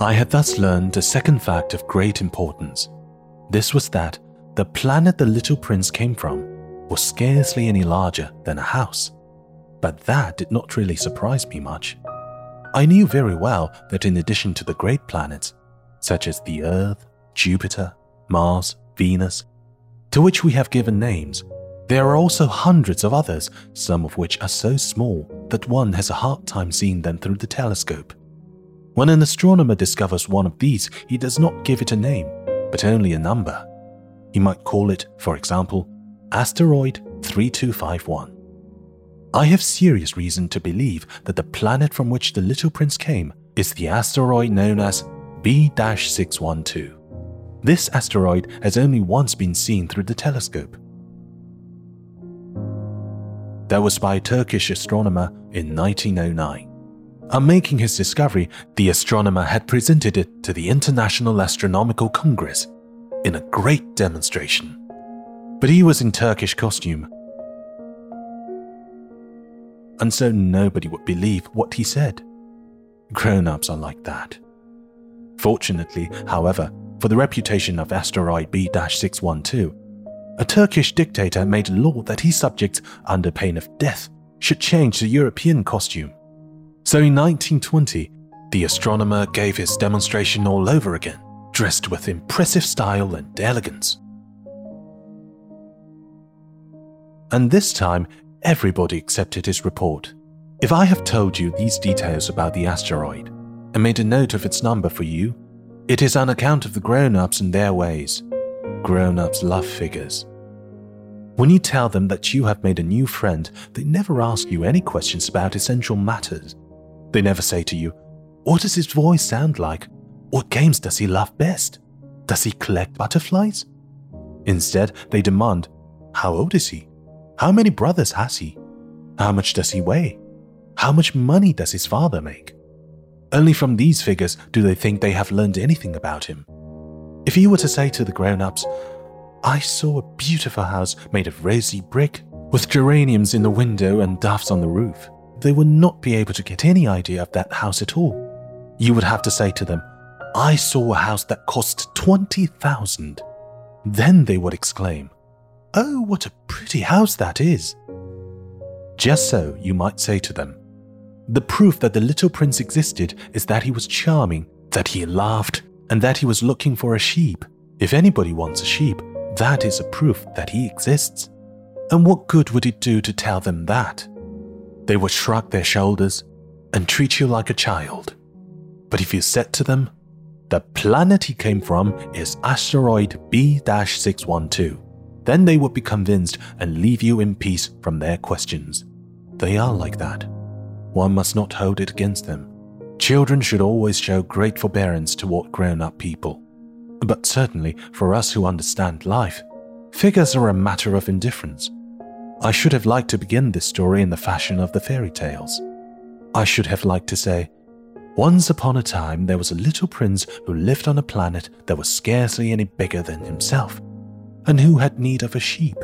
I had thus learned a second fact of great importance. This was that the planet the little prince came from was scarcely any larger than a house. But that did not really surprise me much. I knew very well that in addition to the great planets, such as the Earth, Jupiter, Mars, Venus, to which we have given names, there are also hundreds of others, some of which are so small that one has a hard time seeing them through the telescope. When an astronomer discovers one of these, he does not give it a name, but only a number. He might call it, for example, Asteroid 3251. I have serious reason to believe that the planet from which the little prince came is the asteroid known as B 612. This asteroid has only once been seen through the telescope. That was by a Turkish astronomer in 1909. On making his discovery, the astronomer had presented it to the International Astronomical Congress in a great demonstration. But he was in Turkish costume, and so nobody would believe what he said. Grown ups are like that. Fortunately, however, for the reputation of asteroid B 612, a Turkish dictator made a law that his subjects, under pain of death, should change the European costume. So in 1920, the astronomer gave his demonstration all over again, dressed with impressive style and elegance. And this time, everybody accepted his report. If I have told you these details about the asteroid and made a note of its number for you, it is on account of the grown ups and their ways. Grown ups love figures. When you tell them that you have made a new friend, they never ask you any questions about essential matters. They never say to you, What does his voice sound like? What games does he love best? Does he collect butterflies? Instead, they demand, How old is he? How many brothers has he? How much does he weigh? How much money does his father make? Only from these figures do they think they have learned anything about him. If you were to say to the grown ups, I saw a beautiful house made of rosy brick with geraniums in the window and doves on the roof, they would not be able to get any idea of that house at all. You would have to say to them, I saw a house that cost 20,000. Then they would exclaim, Oh, what a pretty house that is! Just so, you might say to them, the proof that the little prince existed is that he was charming, that he laughed, and that he was looking for a sheep. If anybody wants a sheep, that is a proof that he exists. And what good would it do to tell them that? They would shrug their shoulders and treat you like a child. But if you said to them, the planet he came from is asteroid B 612, then they would be convinced and leave you in peace from their questions. They are like that. One must not hold it against them. Children should always show great forbearance toward grown up people. But certainly, for us who understand life, figures are a matter of indifference. I should have liked to begin this story in the fashion of the fairy tales. I should have liked to say, Once upon a time there was a little prince who lived on a planet that was scarcely any bigger than himself and who had need of a sheep.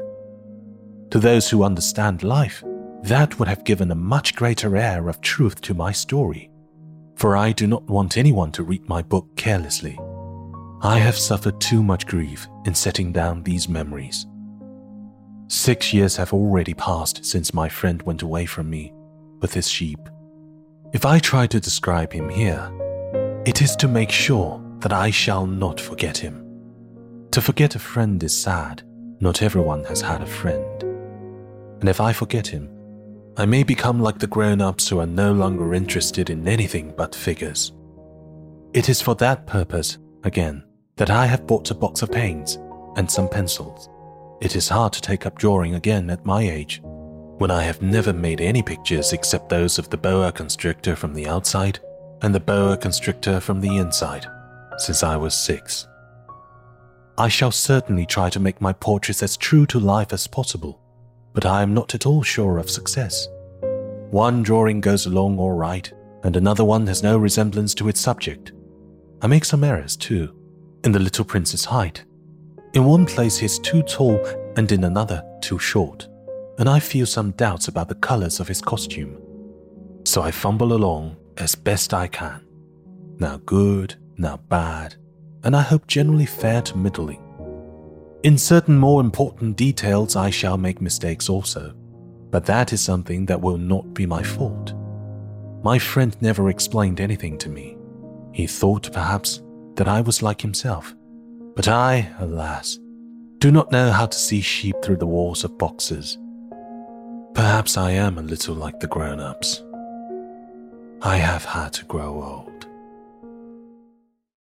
To those who understand life, that would have given a much greater air of truth to my story, for I do not want anyone to read my book carelessly. I have suffered too much grief in setting down these memories. Six years have already passed since my friend went away from me with his sheep. If I try to describe him here, it is to make sure that I shall not forget him. To forget a friend is sad. Not everyone has had a friend. And if I forget him, I may become like the grown ups who are no longer interested in anything but figures. It is for that purpose, again, that I have bought a box of paints and some pencils. It is hard to take up drawing again at my age, when I have never made any pictures except those of the boa constrictor from the outside and the boa constrictor from the inside, since I was six. I shall certainly try to make my portraits as true to life as possible, but I am not at all sure of success. One drawing goes along all right, and another one has no resemblance to its subject. I make some errors, too, in the little prince's height. In one place he is too tall, and in another too short, and I feel some doubts about the colors of his costume. So I fumble along as best I can. Now good, now bad, and I hope generally fair to middling. In certain more important details, I shall make mistakes also, but that is something that will not be my fault. My friend never explained anything to me. He thought, perhaps, that I was like himself. But I, alas, do not know how to see sheep through the walls of boxes. Perhaps I am a little like the grown ups. I have had to grow old.